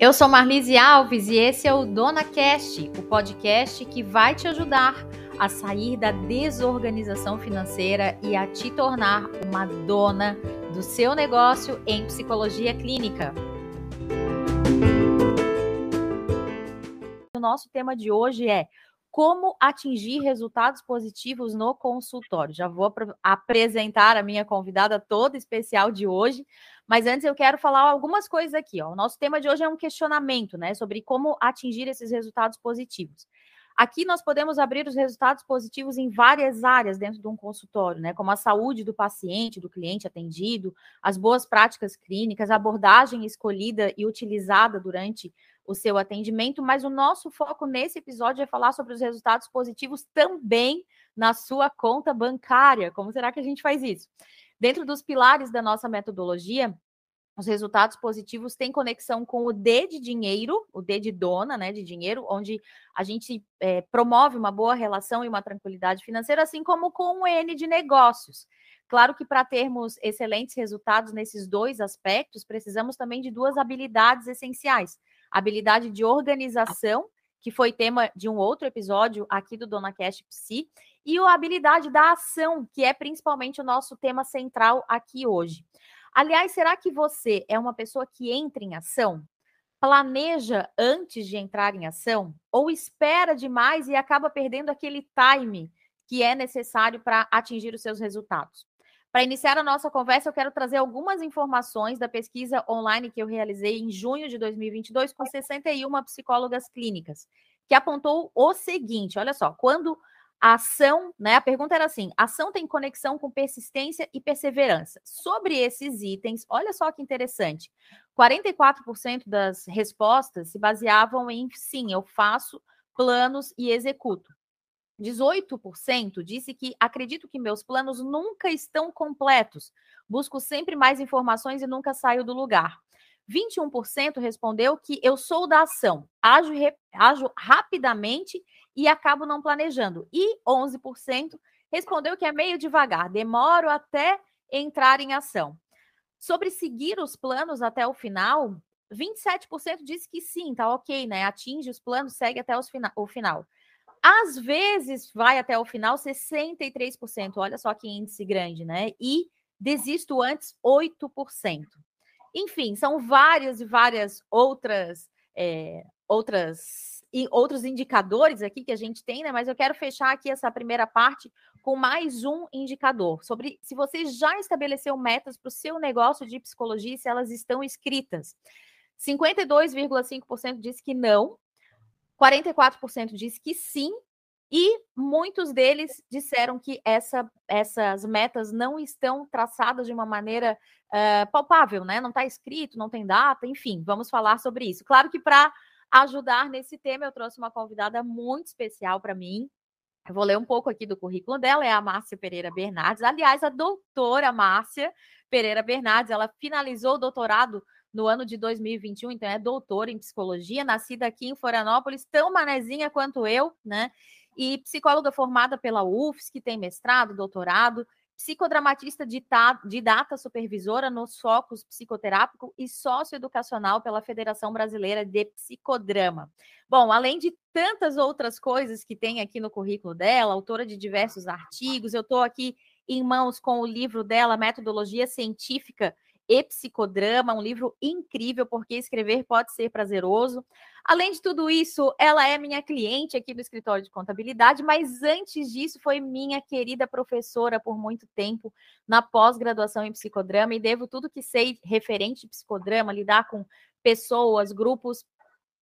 Eu sou Marlise Alves e esse é o Dona Cast, o podcast que vai te ajudar a sair da desorganização financeira e a te tornar uma dona do seu negócio em psicologia clínica. O nosso tema de hoje é como atingir resultados positivos no consultório. Já vou apresentar a minha convidada toda especial de hoje, mas antes eu quero falar algumas coisas aqui. Ó. O nosso tema de hoje é um questionamento, né, sobre como atingir esses resultados positivos. Aqui nós podemos abrir os resultados positivos em várias áreas dentro de um consultório, né? Como a saúde do paciente, do cliente atendido, as boas práticas clínicas, a abordagem escolhida e utilizada durante o seu atendimento, mas o nosso foco nesse episódio é falar sobre os resultados positivos também na sua conta bancária. Como será que a gente faz isso? Dentro dos pilares da nossa metodologia, os resultados positivos têm conexão com o D de dinheiro, o D de dona, né, de dinheiro, onde a gente é, promove uma boa relação e uma tranquilidade financeira, assim como com o N de negócios. Claro que para termos excelentes resultados nesses dois aspectos, precisamos também de duas habilidades essenciais: habilidade de organização, que foi tema de um outro episódio aqui do Dona Cash Psi, e a habilidade da ação, que é principalmente o nosso tema central aqui hoje. Aliás, será que você é uma pessoa que entra em ação? Planeja antes de entrar em ação? Ou espera demais e acaba perdendo aquele time que é necessário para atingir os seus resultados? Para iniciar a nossa conversa, eu quero trazer algumas informações da pesquisa online que eu realizei em junho de 2022 com 61 psicólogas clínicas, que apontou o seguinte: olha só, quando a ação, né? A pergunta era assim: ação tem conexão com persistência e perseverança. Sobre esses itens, olha só que interessante. 44% das respostas se baseavam em sim, eu faço planos e executo. 18% disse que acredito que meus planos nunca estão completos. Busco sempre mais informações e nunca saio do lugar. 21% respondeu que eu sou da ação, ajo, ajo rapidamente e acabo não planejando. E 11% respondeu que é meio devagar, demoro até entrar em ação. Sobre seguir os planos até o final, 27% disse que sim, tá ok, né? Atinge os planos, segue até fina o final. Às vezes vai até o final 63%, olha só que índice grande, né? E desisto antes 8%. Enfim, são várias e várias outras é, outras e outros indicadores aqui que a gente tem, né? Mas eu quero fechar aqui essa primeira parte com mais um indicador sobre se você já estabeleceu metas para o seu negócio de psicologia, se elas estão escritas. 52,5% diz que não, 44% diz que sim, e muitos deles disseram que essa, essas metas não estão traçadas de uma maneira uh, palpável, né? Não está escrito, não tem data, enfim, vamos falar sobre isso. Claro que para ajudar nesse tema, eu trouxe uma convidada muito especial para mim. Eu vou ler um pouco aqui do currículo dela, é a Márcia Pereira Bernardes. Aliás, a doutora Márcia Pereira Bernardes, ela finalizou o doutorado no ano de 2021, então é doutora em psicologia, nascida aqui em Florianópolis, tão manezinha quanto eu, né? e psicóloga formada pela UFS, que tem mestrado, doutorado, psicodramatista de, de data supervisora nos focos psicoterápico e socioeducacional pela Federação Brasileira de Psicodrama. Bom, além de tantas outras coisas que tem aqui no currículo dela, autora de diversos artigos, eu estou aqui em mãos com o livro dela, Metodologia Científica e Psicodrama, um livro incrível, porque escrever pode ser prazeroso. Além de tudo isso, ela é minha cliente aqui do escritório de contabilidade, mas antes disso foi minha querida professora por muito tempo na pós-graduação em psicodrama e devo tudo que sei referente de psicodrama, lidar com pessoas, grupos,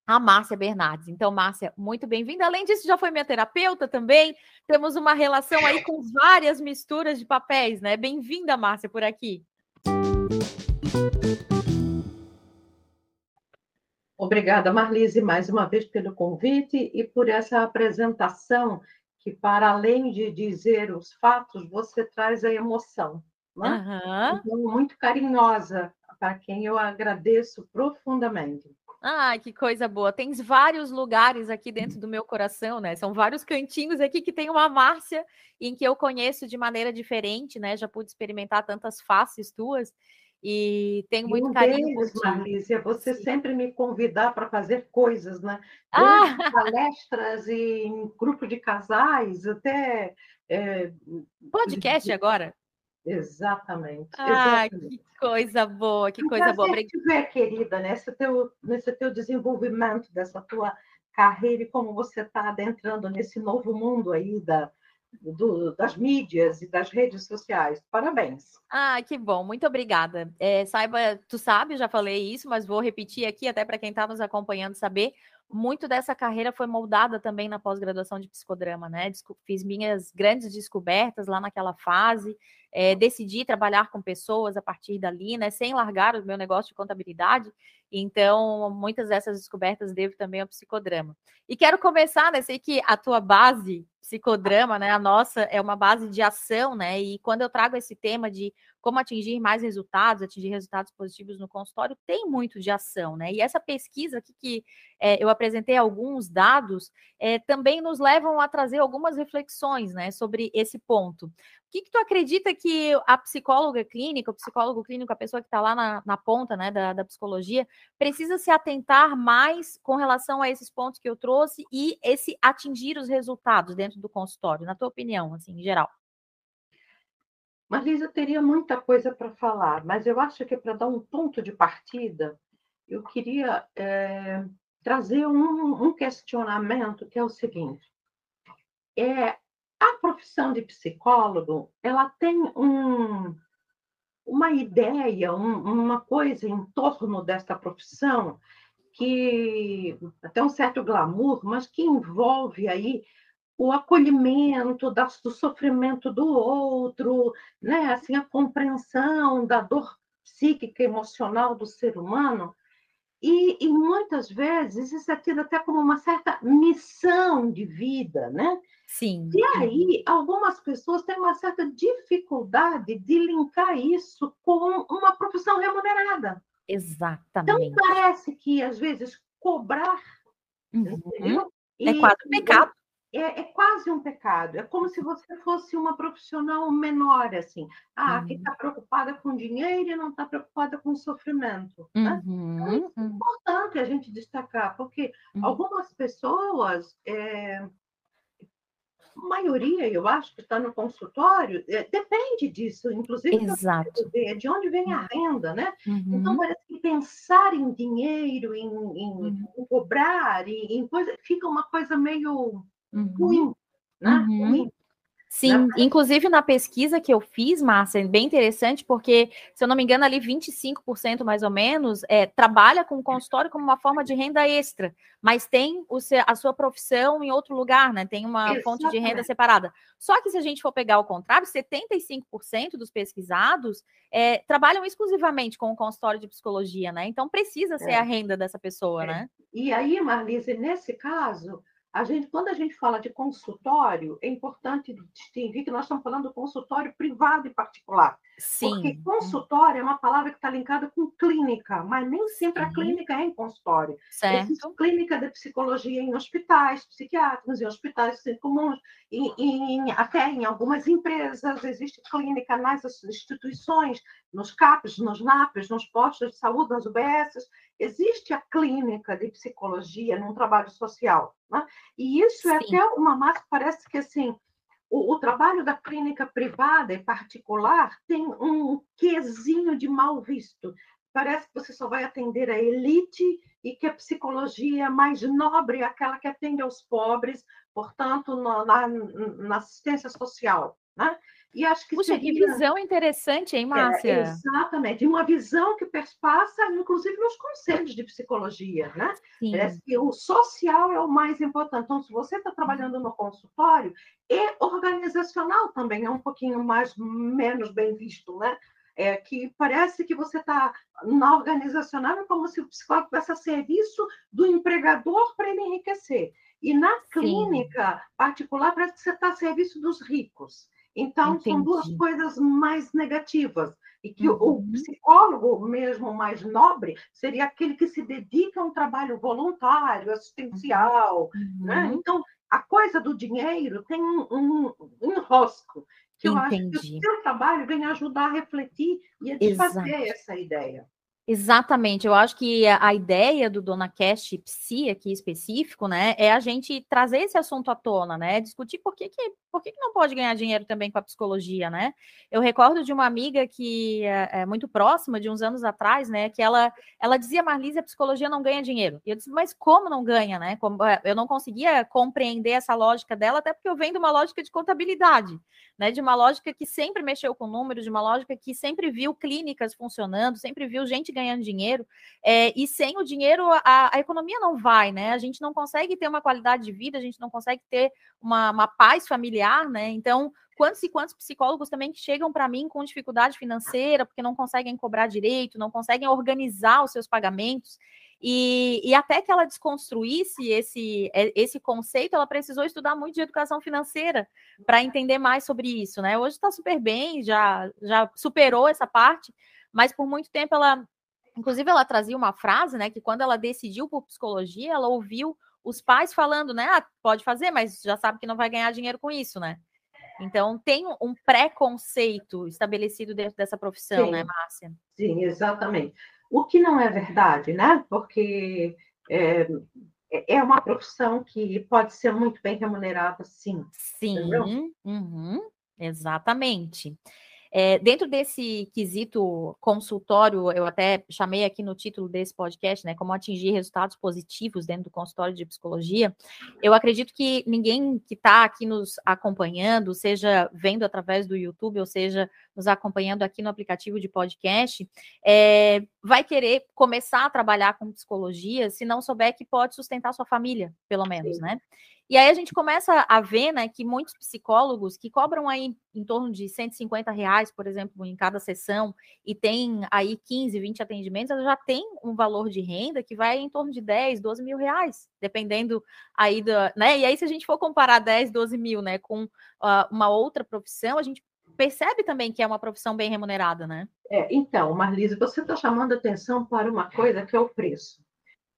a Márcia Bernardes. Então, Márcia, muito bem-vinda. Além disso, já foi minha terapeuta também. Temos uma relação aí com várias misturas de papéis, né? Bem-vinda, Márcia, por aqui. Obrigada, Marlise, mais uma vez pelo convite e por essa apresentação que, para além de dizer os fatos, você traz a emoção. Né? Uhum. Então, muito carinhosa, para quem eu agradeço profundamente. Ah, que coisa boa. Tens vários lugares aqui dentro do meu coração, né? São vários cantinhos aqui que tem uma Márcia em que eu conheço de maneira diferente, né? Já pude experimentar tantas faces tuas. E tenho muito e um carinho deles. Marlícia, é você Sim. sempre me convidar para fazer coisas, né? Ah! palestras e em grupo de casais, até... É... Podcast agora? Exatamente. Ah, exatamente. que coisa boa, que coisa boa. Obrigada. querida, nesse teu, nesse teu desenvolvimento dessa tua carreira e como você está adentrando nesse novo mundo aí da, do, das mídias e das redes sociais. Parabéns. Ah, que bom, muito obrigada. É, saiba, tu sabe, já falei isso, mas vou repetir aqui até para quem está nos acompanhando saber. Muito dessa carreira foi moldada também na pós-graduação de psicodrama, né? Fiz minhas grandes descobertas lá naquela fase, é, decidi trabalhar com pessoas a partir dali, né? Sem largar o meu negócio de contabilidade. Então, muitas dessas descobertas devo também ao psicodrama. E quero começar, né? Sei que a tua base psicodrama, né? A nossa é uma base de ação, né? E quando eu trago esse tema de como atingir mais resultados, atingir resultados positivos no consultório, tem muito de ação, né? E essa pesquisa aqui que é, eu apresentei alguns dados é, também nos levam a trazer algumas reflexões, né? Sobre esse ponto. O que, que tu acredita que a psicóloga clínica, o psicólogo clínico, a pessoa que está lá na, na, ponta né, da, da, psicologia, precisa se atentar mais com relação a esses pontos que eu trouxe e esse atingir os resultados dentro do consultório, na tua opinião, assim, em geral? Marisa, teria muita coisa para falar, mas eu acho que para dar um ponto de partida, eu queria é, trazer um, um questionamento que é o seguinte. É, a profissão de psicólogo, ela tem um, uma ideia, um, uma coisa em torno desta profissão que até um certo glamour, mas que envolve aí o acolhimento da, do sofrimento do outro, né? assim, a compreensão da dor psíquica emocional do ser humano. E, e, muitas vezes isso é tido até como uma certa missão de vida, né? Sim. E aí, algumas pessoas têm uma certa dificuldade de linkar isso com uma profissão remunerada. Exatamente. Então, parece que, às vezes, cobrar. Uhum. É quase um pecado. É, é, quase um pecado. É como se você fosse uma profissional menor, assim. Ah, uhum. que está preocupada com dinheiro e não está preocupada com sofrimento. Né? Uhum. Então, é importante a gente destacar, porque uhum. algumas pessoas é, maioria, eu acho, que está no consultório, é, depende disso, inclusive Exato. de onde vem a renda, né? Uhum. Então, parece que pensar em dinheiro, em, em, uhum. em cobrar, em, em, coisa, fica uma coisa meio uhum. ruim, né? Uhum. Ruim. Sim, né? inclusive na pesquisa que eu fiz, Márcia, bem interessante, porque, se eu não me engano, ali 25% mais ou menos é, trabalha com o consultório como uma forma de renda extra, mas tem o, a sua profissão em outro lugar, né? Tem uma Exatamente. fonte de renda separada. Só que se a gente for pegar o contrário, 75% dos pesquisados é, trabalham exclusivamente com o consultório de psicologia, né? Então precisa ser é. a renda dessa pessoa, é. né? E aí, Marlise, nesse caso a gente, quando a gente fala de consultório, é importante distinguir que nós estamos falando do consultório privado e particular. Sim. Porque consultório é uma palavra que está linkada com clínica, mas nem sempre Sim. a clínica é em consultório. Certo. Existe clínica de psicologia em hospitais psiquiátricos, em hospitais comuns, em, em, até em algumas empresas, existe clínica nas instituições, nos CAPs, nos NAPs, nos postos de saúde, nas UBSs. Existe a clínica de psicologia num trabalho social. Né? E isso é Sim. é até uma massa, parece que assim, o, o, trabalho da clínica privada e particular tem um quesinho de mal visto. Parece que você só vai atender a elite e que a psicologia mais nobre é aquela que atende aos pobres, portanto, na, na, na assistência social. Né? E acho que Puxa, seria... que visão interessante, hein, Márcia? É, exatamente, uma visão que perspassa, inclusive, nos conselhos de psicologia, né? Sim. Parece que o social é o mais importante. Então, se você está trabalhando no consultório, e organizacional também é um pouquinho mais, menos bem visto, né? É, que parece que você está na organizacional é como se o psicólogo tivesse a serviço do empregador para ele enriquecer. E na clínica Sim. particular, parece que você está a serviço dos ricos. Então, Entendi. são duas coisas mais negativas. E que uhum. o psicólogo, mesmo mais nobre, seria aquele que se dedica a um trabalho voluntário, assistencial. Né? Uhum. Né? Então, a coisa do dinheiro tem um, um enrosco. que eu Entendi. acho que o seu trabalho vem ajudar a refletir e a desfazer Exato. essa ideia. Exatamente, eu acho que a ideia do Dona Cast Psi aqui específico, né, é a gente trazer esse assunto à tona, né, discutir por que, que, por que, que não pode ganhar dinheiro também com a psicologia, né? Eu recordo de uma amiga que é, é muito próxima, de uns anos atrás, né, que ela, ela dizia, Marlise, a psicologia não ganha dinheiro. E eu disse, mas como não ganha, né? Como, é, eu não conseguia compreender essa lógica dela, até porque eu venho de uma lógica de contabilidade, né, de uma lógica que sempre mexeu com números, de uma lógica que sempre viu clínicas funcionando, sempre viu gente ganhando dinheiro, é, e sem o dinheiro a, a, economia não vai, né? A gente não consegue ter uma qualidade de vida, a gente não consegue ter uma, uma paz familiar, né? Então, quantos e quantos psicólogos também que chegam para mim com dificuldade financeira, porque não conseguem cobrar direito, não conseguem organizar os seus pagamentos. E, e, até que ela desconstruísse esse, esse conceito, ela precisou estudar muito de educação financeira para entender mais sobre isso, né? Hoje está super bem, já, já superou essa parte, mas por muito tempo ela Inclusive, ela trazia uma frase, né? Que quando ela decidiu por psicologia, ela ouviu os pais falando, né? Ah, pode fazer, mas já sabe que não vai ganhar dinheiro com isso, né? Então, tem um preconceito estabelecido dentro dessa profissão, né, sim, né, Márcia? Sim, exatamente. O que não é verdade, né? Porque é, é uma profissão que pode ser muito bem remunerada, sim. Sim, uhum, exatamente. É, dentro desse quesito consultório, eu até chamei aqui no título desse podcast, né, como atingir resultados positivos dentro do consultório de psicologia. Eu acredito que ninguém que está aqui nos acompanhando, seja vendo através do YouTube, ou seja, nos acompanhando aqui no aplicativo de podcast, é, vai querer começar a trabalhar com psicologia se não souber que pode sustentar sua família, pelo menos, Sim. né? E aí a gente começa a ver, né, que muitos psicólogos que cobram aí em torno de 150 reais, por exemplo, em cada sessão, e tem aí 15, 20 atendimentos, ela já tem um valor de renda que vai em torno de 10, 12 mil reais, dependendo aí da, né? E aí, se a gente for comparar 10, 12 mil, né, com uh, uma outra profissão, a gente percebe também que é uma profissão bem remunerada, né? É, então, Marlise, você está chamando atenção para uma coisa que é o preço.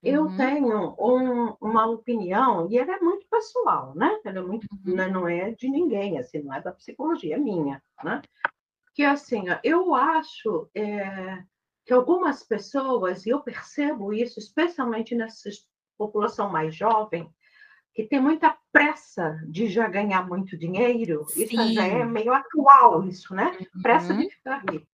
Eu uhum. tenho um, uma opinião, e ela é muito pessoal, né? Ela é muito, uhum. Né, não é de ninguém, assim, não é da psicologia, é minha, né? Que assim, eu acho é, que algumas pessoas, e eu percebo isso, especialmente nessa população mais jovem, que tem muita pressa de já ganhar muito dinheiro, Sim. isso já é meio atual, isso, né? Uhum. Pressa de ficar rico.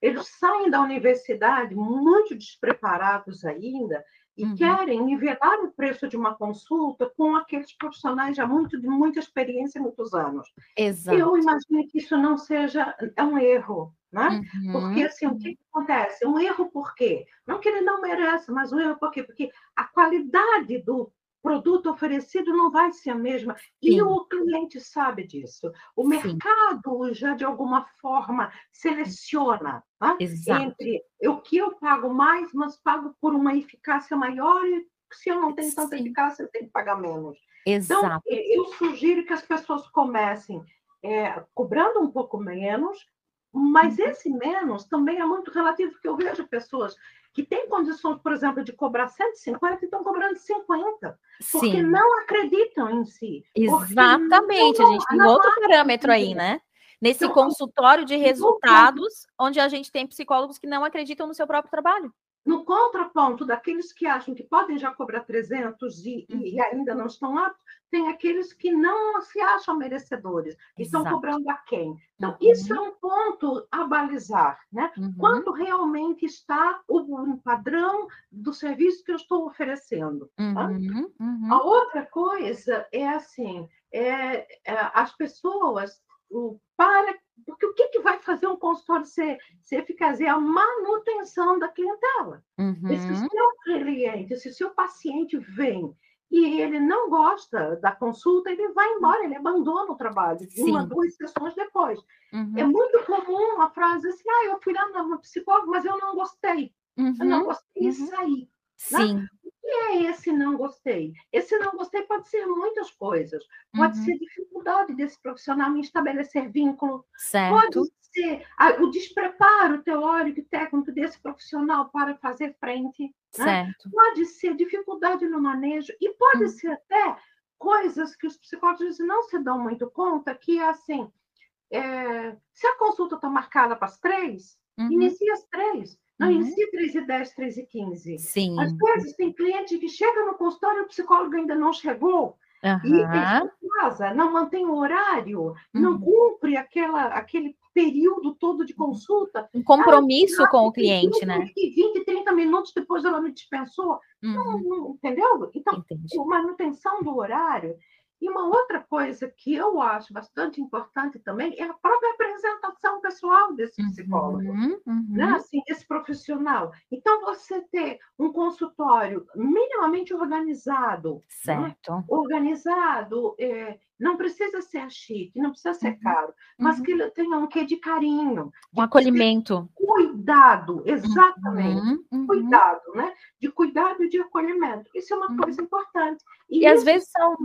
Eles saem da universidade muito despreparados ainda e uhum. querem nivelar o preço de uma consulta com aqueles profissionais já muito de muita experiência muitos anos. Exato. Eu imagino que isso não seja é um erro, né? Uhum. Porque assim, o que acontece? Um erro por quê? Não que ele não merece, mas um erro por quê? Porque a qualidade do produto oferecido não vai ser a mesma. Sim. E o cliente sabe disso. O Sim. mercado já, de alguma forma, seleciona tá? entre o que eu pago mais, mas pago por uma eficácia maior, e se eu não tenho Sim. tanta eficácia, eu tenho que pagar menos. Então, Exato. Então, eu sugiro que as pessoas comecem é, cobrando um pouco menos, mas uhum. esse menos também é muito relativo, porque eu vejo pessoas que têm condições, por exemplo, de cobrar 150 e estão cobrando 50, porque Sim. não acreditam em si. Exatamente, não, a gente tem outro parâmetro aí, né? Nesse então, consultório de resultados, onde a gente tem psicólogos que não acreditam no seu próprio trabalho. No contraponto daqueles que acham que podem já cobrar 300 e, uhum. e ainda não estão aptos, tem aqueles que não se acham merecedores, e estão cobrando a quem. Então, uhum. isso é um ponto a balizar, né? Uhum. Quanto realmente está o padrão do serviço que eu estou oferecendo. Tá? Uhum. Uhum. A outra coisa é assim, é, é as pessoas o, para porque o que, que vai fazer um consultório ser, ser eficaz? É a manutenção da clientela. Uhum. Se o seu cliente, se o seu paciente vem e ele não gosta da consulta, ele vai embora, ele abandona o trabalho de uma, duas sessões depois. Uhum. É muito comum uma frase assim, ah, eu fui lá no psicólogo, mas eu não gostei. Uhum. Eu não uhum. gostei e uhum. saí. Né? Sim. Né? Que é esse não gostei? Esse não gostei pode ser muitas coisas. Pode uhum. ser dificuldade desse profissional em estabelecer vínculo. Certo. Pode ser o despreparo teórico e técnico desse profissional para fazer frente. Né? Pode ser dificuldade no manejo e pode uhum. ser até coisas que os psicólogos não se dão muito conta, que é assim, é, se a consulta está marcada para as três, uhum. inicia às três. Não uhum. inicia 3 e 10, 3 e 15. Sim. Às vezes tem cliente que chega no consultório e o psicólogo ainda não chegou. Uhum. E em casa, não mantém o horário, uhum. não cumpre aquela, aquele período todo de consulta. Um compromisso com o cliente, 20, né? 20, 30 minutos depois ela me dispensou. Uhum. Não, não, entendeu? Então, Entendi. manutenção do horário e uma outra coisa que eu acho bastante importante também é a própria apresentação pessoal desse uhum, psicólogo, uhum, uhum. Né? Assim, esse profissional. Então, você ter um consultório minimamente organizado, né? certo. Né? organizado, é, não precisa ser chique, não precisa ser uhum, caro, mas uhum. que ele tenha um quê de carinho. Um acolhimento. Cuidado, exatamente. Uhum, cuidado, né? De cuidado e de acolhimento. Isso é uma coisa importante. E, e às vezes são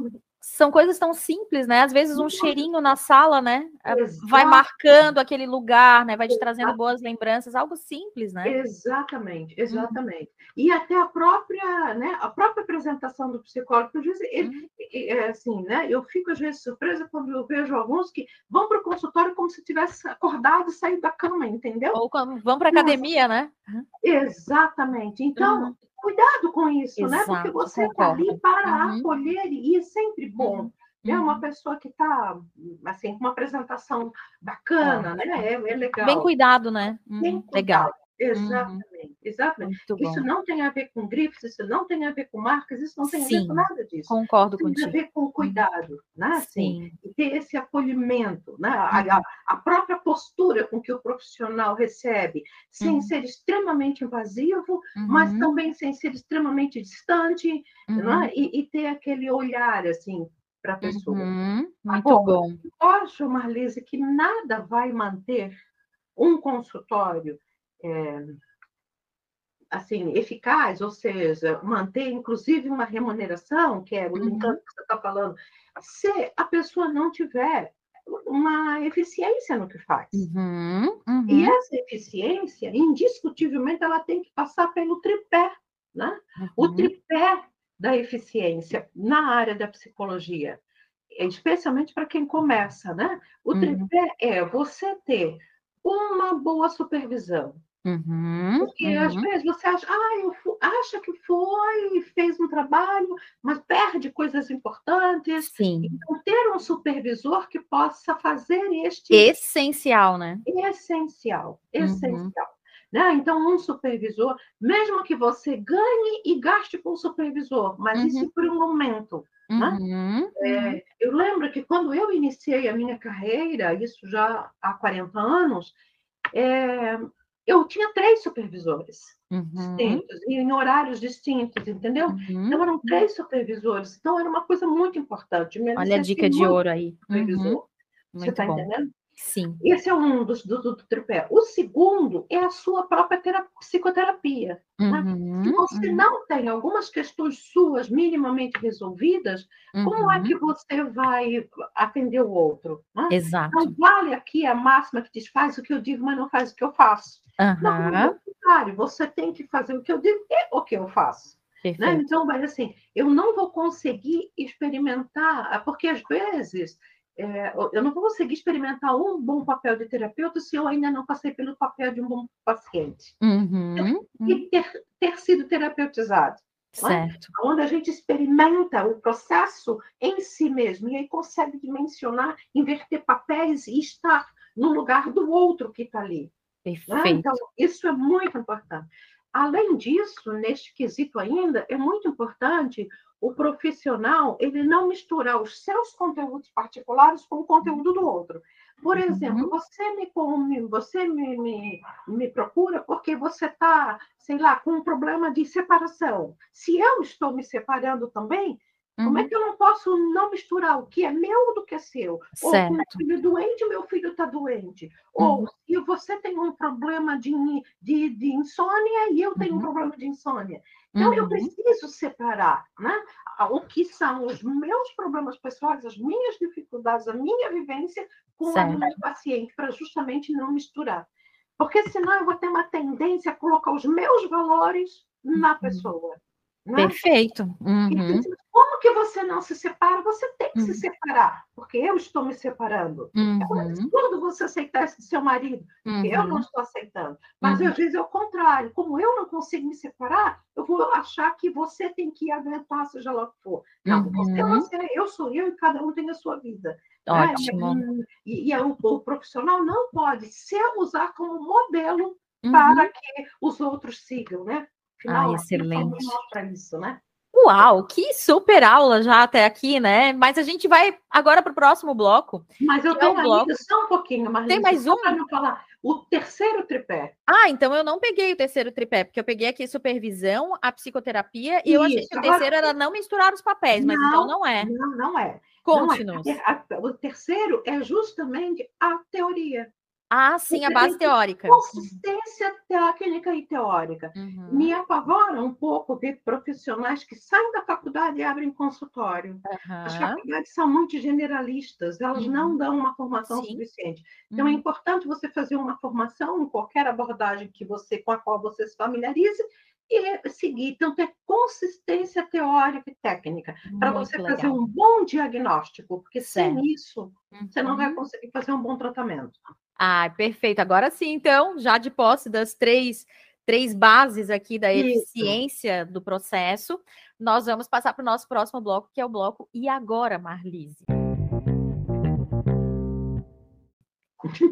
são coisas tão simples, né? Às vezes um cheirinho na sala, né? É, Exato. Vai marcando aquele lugar, né? Vai te trazendo boas lembranças, algo simples, né? Exatamente, uhum. exatamente. Uhum. E até a própria, né? A própria apresentação do psicólogo, às vezes, ele, uhum. é assim, né? Eu fico às vezes surpresa quando eu vejo alguns que vão para o consultório como se tivesse acordado e saído da cama, entendeu? Ou vão para academia, né? Uhum. Exatamente. Então, uhum cuidado com isso, Exato, né? Porque você está ali para uhum. acolher e é sempre bom. Uhum. É uma pessoa que está, assim, com uma apresentação bacana, né? É, é, legal. Bem cuidado, né? Bem cuidado. Legal. Exatamente, uhum. exatamente. Isso não tem a ver com grifes, isso não tem a ver com marcas, isso não tem Sim, a ver com nada disso. Concordo tem contigo. Tem a ver com cuidado, né? Assim, Sim. E ter esse acolhimento, né? A, a, a, própria postura com que o profissional recebe, sem uhum. ser extremamente invasivo, uhum. mas também sem ser extremamente distante, né? E, e, ter aquele olhar, assim, para a pessoa. Uhum. Muito Agora, bom. Eu acho, Marlise, que nada vai manter um consultório é, assim, eficaz, ou seja, manter inclusive uma remuneração, que é o uhum. que você está falando, se a pessoa não tiver uma eficiência no que faz. Uhum, uhum. E essa eficiência, indiscutivelmente, ela tem que passar pelo tripé, né? O uhum. tripé da eficiência na área da psicologia, especialmente para quem começa, né? O uhum. tripé é você ter uma boa supervisão, Uhum, Porque uhum. às vezes você acha, ah, eu acha que foi, fez um trabalho, mas perde coisas importantes. Sim. Então, ter um supervisor que possa fazer este. Essencial, né? Essencial, uhum. essencial. Uhum. Né? Então, um supervisor, mesmo que você ganhe e gaste com o supervisor, mas isso uhum. por um momento. Né? Uhum, é, eu lembro que quando eu iniciei a minha carreira, isso já há 40 anos, é, eu tinha três supervisores uhum. distintos, em horários distintos, entendeu? Uhum. Então, eram três supervisores. Então, era uma coisa muito importante. Olha a dica de ouro aí. Uhum. Você está entendendo? Sim. Esse é um dos do, do, tripé. O segundo é a sua própria terapia, psicoterapia. Né? Uhum, Se você uhum. não tem algumas questões suas minimamente resolvidas, uhum. como é que uhum. você vai atender o outro? Né? Exato. Não vale aqui a máxima que diz faz o que eu digo, mas não faz o que eu faço. Não, contrário, você tem que fazer o que eu digo e o que eu faço. Né? Então, mas assim, eu não vou conseguir experimentar, porque às vezes é, eu não vou conseguir experimentar um bom papel de terapeuta se eu ainda não passei pelo papel de um bom paciente. Uhum, E ter, ter sido terapeutizado. É? Certo. É? Onde a gente experimenta o processo em si mesmo, e aí consegue dimensionar, inverter papéis e estar no lugar do outro que está ali. Né? Perfeito. Né? Então, isso é muito importante. Além disso, neste quesito ainda, é muito importante o profissional ele não misturar os seus conteúdos particulares com o conteúdo do outro. Por uhum. exemplo, uhum. você me você me, me, me procura porque você está, sei lá, com um problema de separação. Se eu estou me separando também, Uhum. Como é uhum. que eu não posso não misturar o que é meu do que é seu? Certo. Ou meu filho é doente, meu filho está doente. Uhum. Ou se você tem um problema de, de, de insônia e eu tenho uhum. um problema de insônia. Então, eu uhum. preciso separar né? o que são os meus problemas pessoais, as minhas dificuldades, a minha vivência com certo. a meu paciente, para justamente não misturar. Porque senão eu vou ter uma tendência a colocar os meus valores na uhum. pessoa. Né? Perfeito. Uhum. Como que você não se separa? Você tem que uhum. se separar, porque eu estou me separando. É uhum. É absurdo você aceitar esse seu marido, porque eu não uhum. estou aceitando. Mas uhum. às vezes é o contrário. Como eu não consigo me separar, eu vou achar que você tem que aguentar, seja lá o que for. Não, você, uhum. você, eu sou eu e cada um tem a sua vida. Né? Ótimo. Né? E, e, e o, o, profissional não pode se usar como modelo para que os outros sigam, né? Afinal, ah, excelente. Isso, né? Uau, que super aula já até aqui, né? Mas a gente vai agora para o próximo bloco. Mas eu tenho é bloco... só um pouquinho, mas tem mais um falar. O terceiro tripé. Ah, então eu não peguei o terceiro tripé, porque eu peguei aqui supervisão, a psicoterapia, e Isso, eu achei que o terceiro era não misturar os papéis, mas então não, então não é. Não, não é. Conte-nos. É. O terceiro é justamente a teoria. Ah, sim, a base teórica. Consistência técnica e teórica. Uhum. Me apavora um pouco ver profissionais que saem da faculdade e abrem consultório. Uhum. As faculdades são muito generalistas, elas uhum. não dão uma formação sim. suficiente. Então, é uhum. importante você fazer uma formação em qualquer abordagem que você, com a qual você se familiarize e seguir. Então, ter consistência teórica e técnica para você legal. fazer um bom diagnóstico, porque certo. sem isso, você não vai uhum. conseguir fazer um bom tratamento. Ah, perfeito. Agora sim, então, já de posse das três, três bases aqui da eficiência Isso. do processo, nós vamos passar para o nosso próximo bloco, que é o bloco E Agora, Marlise?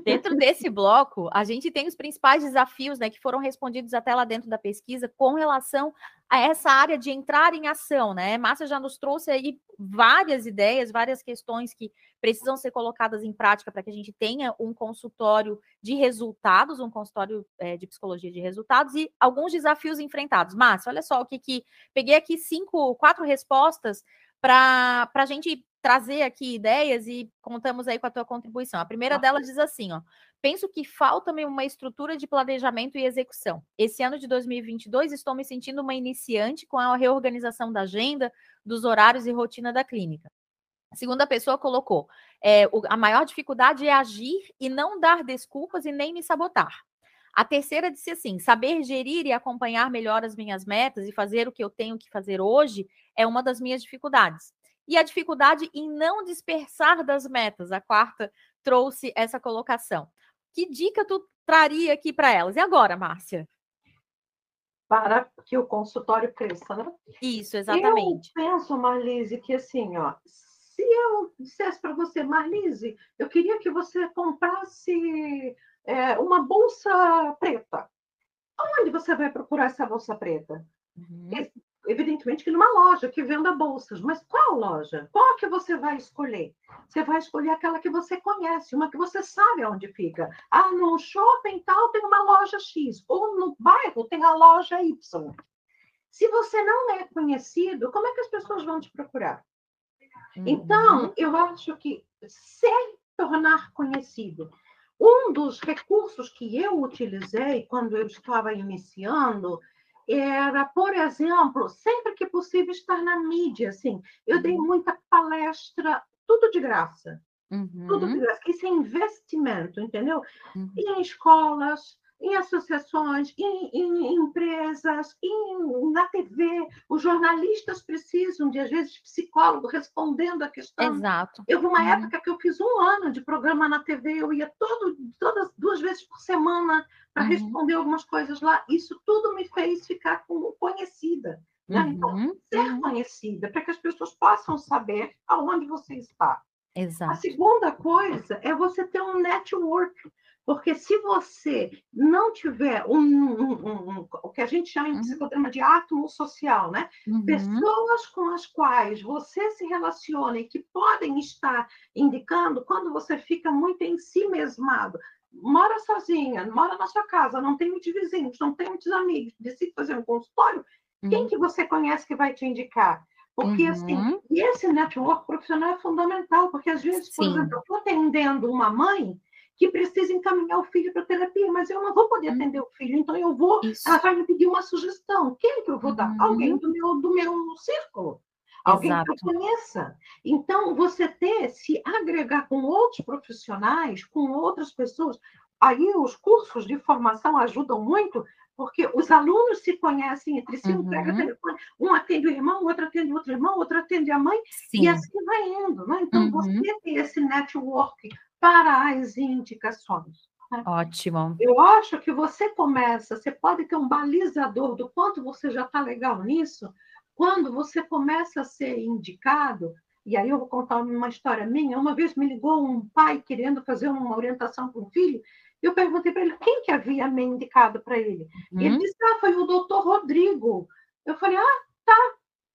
Dentro desse bloco, a gente tem os principais desafios né, que foram respondidos até lá dentro da pesquisa com relação a essa área de entrar em ação. Né? Márcia já nos trouxe aí várias ideias, várias questões que precisam ser colocadas em prática para que a gente tenha um consultório de resultados, um consultório é, de psicologia de resultados e alguns desafios enfrentados. Márcia, olha só o que, que peguei aqui cinco, quatro respostas para a gente trazer aqui ideias e contamos aí com a tua contribuição. A primeira delas diz assim, ó: penso que falta-me uma estrutura de planejamento e execução. Esse ano de 2022 estou me sentindo uma iniciante com a reorganização da agenda, dos horários e rotina da clínica. A segunda pessoa colocou: é, o, a maior dificuldade é agir e não dar desculpas e nem me sabotar. A terceira disse assim: saber gerir e acompanhar melhor as minhas metas e fazer o que eu tenho que fazer hoje é uma das minhas dificuldades e a dificuldade em não dispersar das metas. A quarta trouxe essa colocação. Que dica tu traria aqui para elas? E agora, Márcia? Para que o consultório cresça, né? Isso, exatamente. Eu penso, Marlise, que assim, ó, se eu dissesse para você, Marlise, eu queria que você comprasse é, uma bolsa preta. Onde você vai procurar essa bolsa preta? Uhum evidentemente que numa loja que venda bolsas, mas qual loja? Qual que você vai escolher? Você vai escolher aquela que você conhece, uma que você sabe onde fica. Ah, no shopping tal tem uma loja X, ou no bairro tem a loja Y. Se você não é conhecido, como é que as pessoas vão te procurar? Então, uhum. eu acho que se tornar conhecido, um dos recursos que eu utilizei quando eu estava iniciando era, por exemplo, sempre que possível estar na mídia, assim. Eu dei uhum. muita palestra, tudo de graça. Uhum. Tudo de uhum. graça. Isso é investimento, entendeu? Uhum. Em escolas, em associações, em, em empresas, em, na TV. Os jornalistas precisam de, às vezes, psicólogo respondendo a questão. Exato. Eu vi uma uhum. época que eu fiz um ano de programa na TV, eu ia todo, todas duas vezes por semana para uhum. responder algumas coisas lá. Isso tudo me fez ficar como conhecida. Né? Então, uhum. Então, ser uhum. conhecida, para que as pessoas possam saber aonde você está. Exato. A segunda coisa é você ter um network. Porque se você não tiver um, um, um, o que a gente chama em uhum. psicodrama de átomo social, né? Uhum. Pessoas com as quais você se relaciona e que podem estar indicando quando você fica muito em si mesmado, mora sozinha, mora na sua casa, não tem muitos vizinhos, não tem muitos amigos, decide fazer um consultório, uhum. quem que você conhece que vai te indicar? Porque, assim, uhum. assim, esse network profissional é fundamental, porque às vezes, por Sim. exemplo, eu estou atendendo uma mãe que precisa encaminhar o filho para terapia, mas eu não vou poder uhum. atender o filho, então eu vou, Isso. ela vai me pedir uma sugestão. Quem que eu vou dar? Uhum. Alguém do meu, do meu círculo. Alguém Exato. que eu conheça. Então, você ter, se agregar com outros profissionais, com outras pessoas, aí os cursos de formação ajudam muito, porque os alunos se conhecem entre si, um uhum. telefone, um atende o irmão, o outro atende o outro irmão, o outro atende a mãe, Sim. e assim vai indo. Né? Então, uhum. você tem esse network para as indicações. Né? Ótimo. Eu acho que você começa, você pode ter um balizador do quanto você já está legal nisso, quando você começa a ser indicado, e aí eu vou contar uma história minha. Uma vez me ligou um pai querendo fazer uma orientação para um filho, eu perguntei para ele quem que havia me indicado para ele. Uhum. Ele disse, ah, foi o doutor Rodrigo. Eu falei, ah, tá.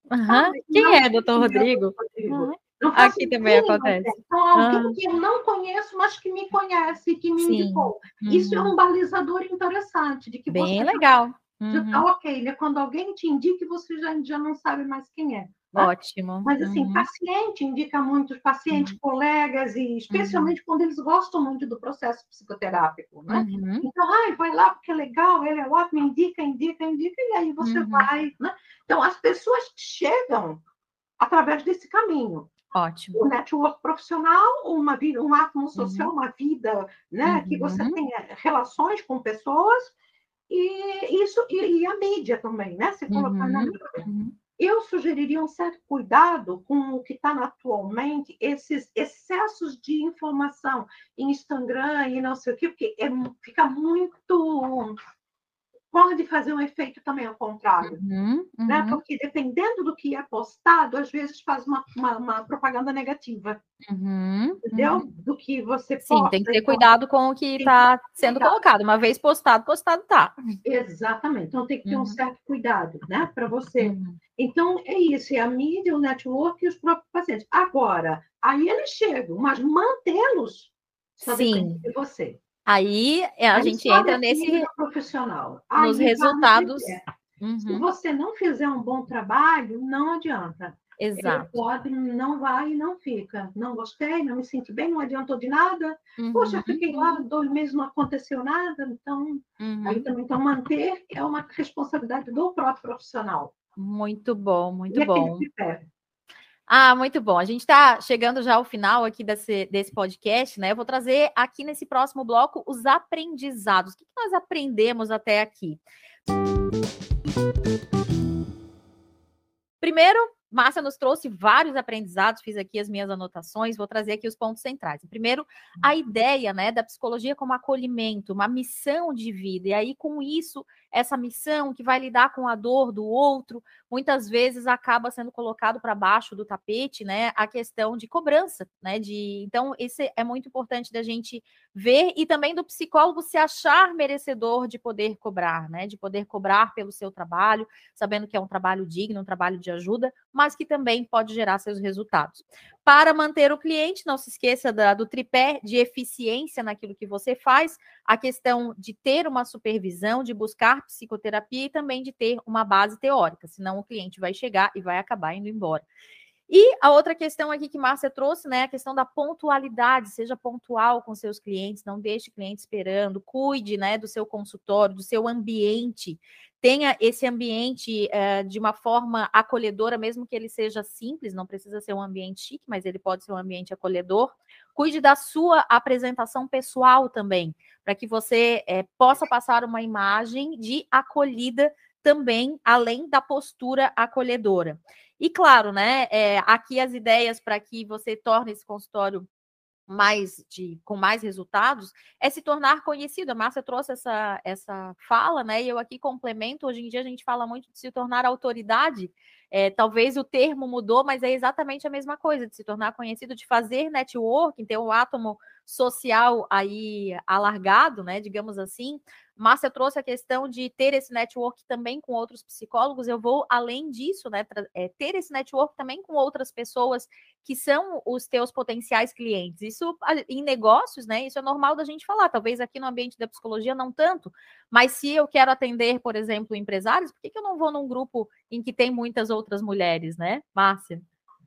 Uhum. Ah, quem é, doutor Rodrigo? Rodrigo. Uhum. Aqui também acontece. Então, alguém uhum. que eu não conheço, mas que me conhece, que me Sim. indicou. Isso é um balizador interessante de que Bem você legal. Tá, tá ok, né? Quando alguém te indica, você já, já não sabe mais quem é. Né? Ótimo. Mas, assim, uhum. paciente indica muito, pacientes, uhum. colegas, e especialmente uhum. quando eles gostam muito do processo psicoterápico, né? Uhum. Então, ai, vai lá porque é legal, ele é ótimo, indica, indica, indica, e aí você uhum. vai, né? Então, as pessoas chegam através desse caminho. Ótimo. O network profissional, uma vida, um átomo social, uhum. uma vida, né? Que você tenha relações com pessoas, e isso, e, e a mídia também, né? Se colocar na mídia eu sugeriria um certo cuidado com o que está atualmente, esses excessos de informação em Instagram e não sei o quê, porque é, fica muito. Pode fazer um efeito também ao contrário, uhum, uhum. Né? porque dependendo do que é postado, às vezes faz uma, uma, uma propaganda negativa. Uhum, entendeu? Uhum. Do que você Sim, posta, tem que ter cuidado com o que está sendo colocado. Uma vez postado, postado tá. Exatamente. Então tem que ter um uhum. certo cuidado, né? Para você. Uhum. Então é isso, é a mídia, o network e os próprios pacientes. Agora, aí eles chegam, mas mantê-los só Sim. de você. Aí é, a aí gente entra nesse profissional. Nos aí resultados. Uhum. Se você não fizer um bom trabalho, não adianta. Exato. Ele pode, não vai e não fica. Não gostei, não me senti bem, não adiantou de nada. Uhum. Poxa, fiquei lá dois meses, não aconteceu nada. Então, uhum. aí também, então, manter é uma responsabilidade do próprio profissional. Muito bom, muito e bom. Ah, muito bom. A gente está chegando já ao final aqui desse, desse podcast, né? Eu vou trazer aqui nesse próximo bloco os aprendizados. O que, nós aprendemos até aqui? Primeiro, Márcia nos trouxe vários aprendizados, fiz aqui as minhas anotações, vou trazer aqui os pontos centrais. Primeiro, a ideia né, da psicologia como acolhimento, uma missão de vida, e aí com isso, essa missão que vai lidar com a dor do outro, muitas vezes acaba sendo colocado para baixo do tapete, né, a questão de cobrança, né, de, então esse é muito importante da gente ver e também do psicólogo se achar merecedor de poder cobrar, né, de poder cobrar pelo seu trabalho, sabendo que é um trabalho digno, um trabalho de ajuda, mas que também pode gerar seus resultados. Para manter o cliente, não se esqueça da, do tripé de eficiência naquilo que você faz, a questão de ter uma supervisão, de buscar psicoterapia e também de ter uma base teórica, senão o cliente vai chegar e vai acabar indo embora. E a outra questão aqui que Márcia trouxe, né, a questão da pontualidade, seja pontual com seus clientes, não deixe o cliente esperando, cuide, né, do seu consultório, do seu ambiente, tenha esse ambiente uh, de uma forma acolhedora, mesmo que ele seja simples, não precisa ser um ambiente chique, mas ele pode ser um ambiente acolhedor. Cuide da sua apresentação pessoal também, para que você é, possa passar uma imagem de acolhida também, além da postura acolhedora. E claro, né, é, aqui as ideias para que você torne esse consultório mais de com mais resultados é se tornar conhecido. A Márcia trouxe essa, essa fala, né? E eu aqui complemento. Hoje em dia a gente fala muito de se tornar autoridade. É, talvez o termo mudou, mas é exatamente a mesma coisa, de se tornar conhecido, de fazer networking, ter um átomo social aí alargado, né? Digamos assim, Márcia trouxe a questão de ter esse network também com outros psicólogos. Eu vou além disso, né? É, ter esse network também com outras pessoas que são os teus potenciais clientes. Isso em negócios, né? Isso é normal da gente falar. Talvez aqui no ambiente da psicologia não tanto, mas se eu quero atender, por exemplo, empresários, por que, que eu não vou num grupo em que tem muitas outras mulheres, né, Márcia?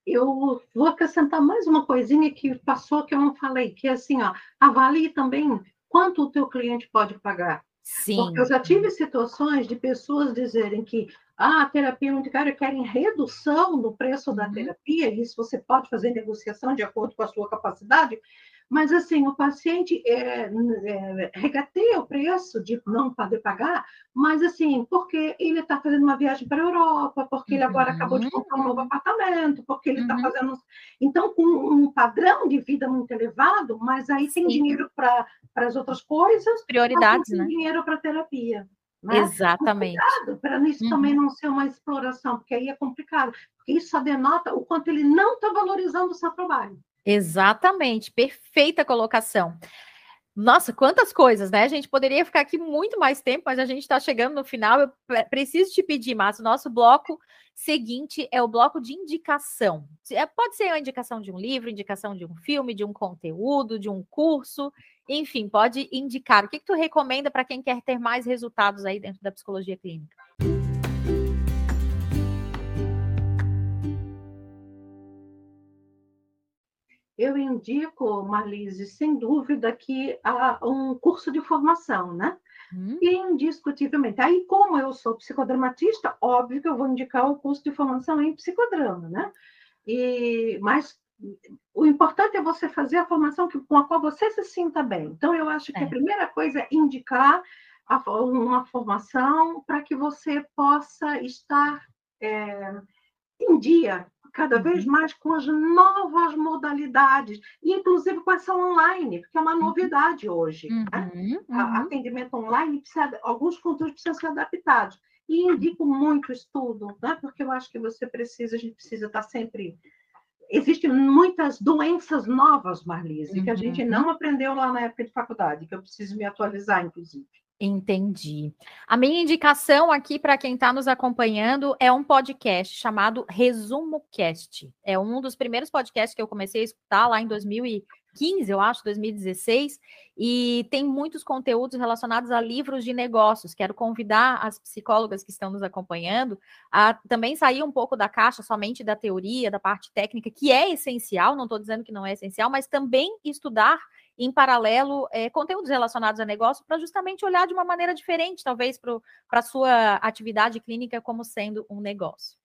Eu vou acrescentar mais uma coisinha que passou que eu não falei, que é assim, ó, avalie também quanto o teu cliente pode pagar. Sim. Porque eu já tive situações de pessoas dizerem que ah, a terapia unitária querem redução no preço da uhum. terapia, e isso você pode fazer negociação de acordo com a sua capacidade, Mas, assim, o paciente é, é, regateia o preço de não poder pagar, mas, assim, porque ele está fazendo uma viagem para a Europa, porque ele agora acabou de comprar um novo uhum. apartamento, porque ele está uhum. fazendo. Então, com um padrão de vida muito elevado, mas aí Sim. tem dinheiro para as outras coisas. Prioridades, tem né? dinheiro para terapia. Né? Exatamente. Para isso uhum. também não ser uma exploração, porque aí é complicado. Porque isso só denota o quanto ele não está valorizando o seu trabalho. Exatamente, perfeita colocação. Nossa, quantas coisas, né? A gente poderia ficar aqui muito mais tempo, mas a gente está chegando no final. Eu preciso te pedir, Márcio, nosso bloco seguinte é o bloco de indicação. É, pode ser a indicação de um livro, indicação de um filme, de um conteúdo, de um curso, enfim, pode indicar. O que, que tu recomenda para quem quer ter mais resultados aí dentro da psicologia clínica? Eu indico, Marlise, sem dúvida, que há um curso de formação, né? Hum. Indiscutivelmente. Aí, como eu sou psicodramatista, óbvio que eu vou indicar o curso de formação em psicodrama, né? E, mas o importante é você fazer a formação que, com a qual você se sinta bem. Então, eu acho que é. a primeira coisa é indicar a, uma formação para que você possa estar é, em dia cada vez uhum. mais com as novas modalidades, inclusive com essa online, porque é uma uhum. novidade hoje. Uhum, né? uhum. Atendimento online, precisa, alguns conteúdos precisam ser adaptados. E indico muito estudo, né? porque eu acho que você precisa, a gente precisa estar sempre. Existem muitas doenças novas, Marlise, uhum. que a gente uhum. não aprendeu lá na época de faculdade, que eu preciso me atualizar, inclusive. Entendi. A minha indicação aqui para quem está nos acompanhando é um podcast chamado Resumo Cast. É um dos primeiros podcasts que eu comecei a escutar lá em 2015, eu acho, 2016, e tem muitos conteúdos relacionados a livros de negócios. Quero convidar as psicólogas que estão nos acompanhando a também sair um pouco da caixa somente da teoria, da parte técnica, que é essencial, não estou dizendo que não é essencial, mas também estudar em paralelo, é, conteúdos relacionados a negócio para justamente olhar de uma maneira diferente, talvez, para a sua atividade clínica como sendo um negócio.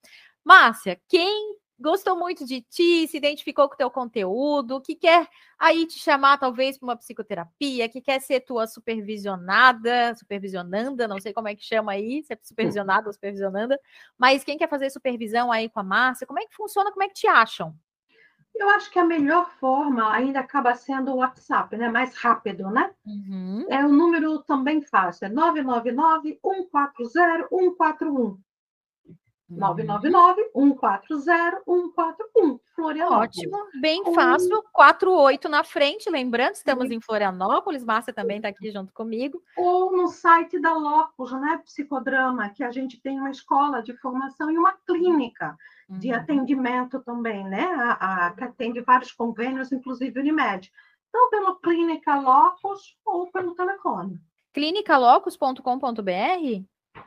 Márcia, quem gostou muito de ti, se identificou com o teu conteúdo, que quer aí te chamar talvez para uma psicoterapia, que quer ser tua supervisionada, supervisionanda, não sei como é que chama aí, se é supervisionada ou supervisionanda, mas quem quer fazer supervisão aí com a Márcia, como é que funciona, como é que te acham? Eu acho que a melhor forma ainda acaba sendo o WhatsApp, né? Mais rápido, né? Uhum. É um número também fácil, é 999-140-141. 999-140-141. Florianópolis. Ótimo, bem fácil. 48 na frente, lembrando, estamos em Florianópolis. Márcia também está aqui junto comigo. Ou no site da Locus, né? Psicodrama, que a gente tem uma escola de formação e uma clínica de uhum. atendimento também, né? A, a, que atende vários convênios, inclusive Unimed. Então, pela Clínica Locus ou pelo telefone. clinicalocus.com.br?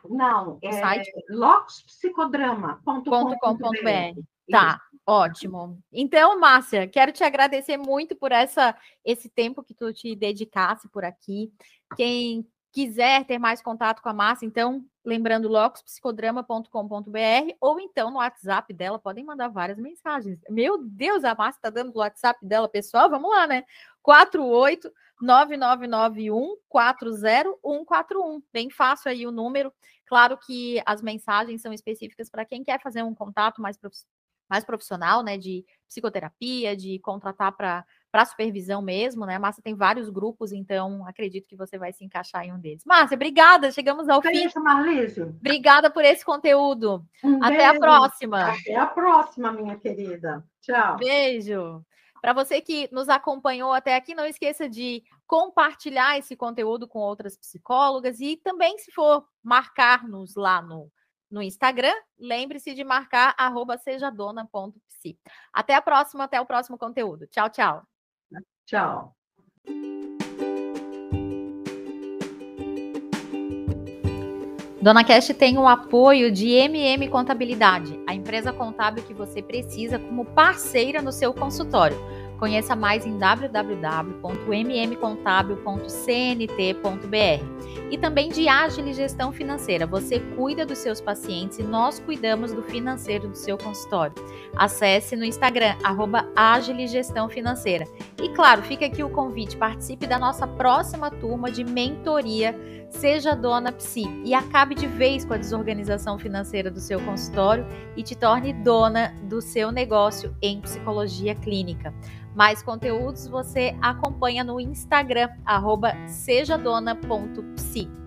Não, é site? locuspsicodrama.com.br. Tá, ótimo. Então, Márcia, quero te agradecer muito por essa esse tempo que tu te dedicasse por aqui. Quem quiser ter mais contato com a Márcia, então, lembrando locuspsicodrama.com.br ou então no WhatsApp dela, podem mandar várias mensagens. Meu Deus, a Márcia está dando o WhatsApp dela, pessoal, vamos lá, né? 48 9991 40141. Bem fácil aí o número. Claro que as mensagens são específicas para quem quer fazer um contato mais, mais profissional, né, de psicoterapia, de contratar para para supervisão mesmo, né? Márcia tem vários grupos, então acredito que você vai se encaixar em um deles. Márcia, obrigada, chegamos ao fim. Isso, Marlise. Obrigada por esse conteúdo. Um Até beijo. a próxima. Até a próxima, minha querida. Tchau. Beijo. Para você que nos acompanhou até aqui, não esqueça de compartilhar esse conteúdo com outras psicólogas e também, se for marcar-nos lá no, no Instagram, lembre-se de marcar sejadona.psi. Até a próxima, até o próximo conteúdo. Tchau, tchau. Tchau. Dona Cash tem o apoio de MM Contabilidade, a empresa contábil que você precisa como parceira no seu consultório Conheça mais em www.mmcontábil.cnt.br. E também de Agile Gestão Financeira. Você cuida dos seus pacientes e nós cuidamos do financeiro do seu consultório. Acesse no Instagram, arroba. E claro, fica aqui o convite, participe da nossa próxima turma de mentoria Seja Dona Psi e acabe de vez com a desorganização financeira do seu consultório e te torne dona do seu negócio em psicologia clínica. Mais conteúdos você acompanha no Instagram, sejadona.psi.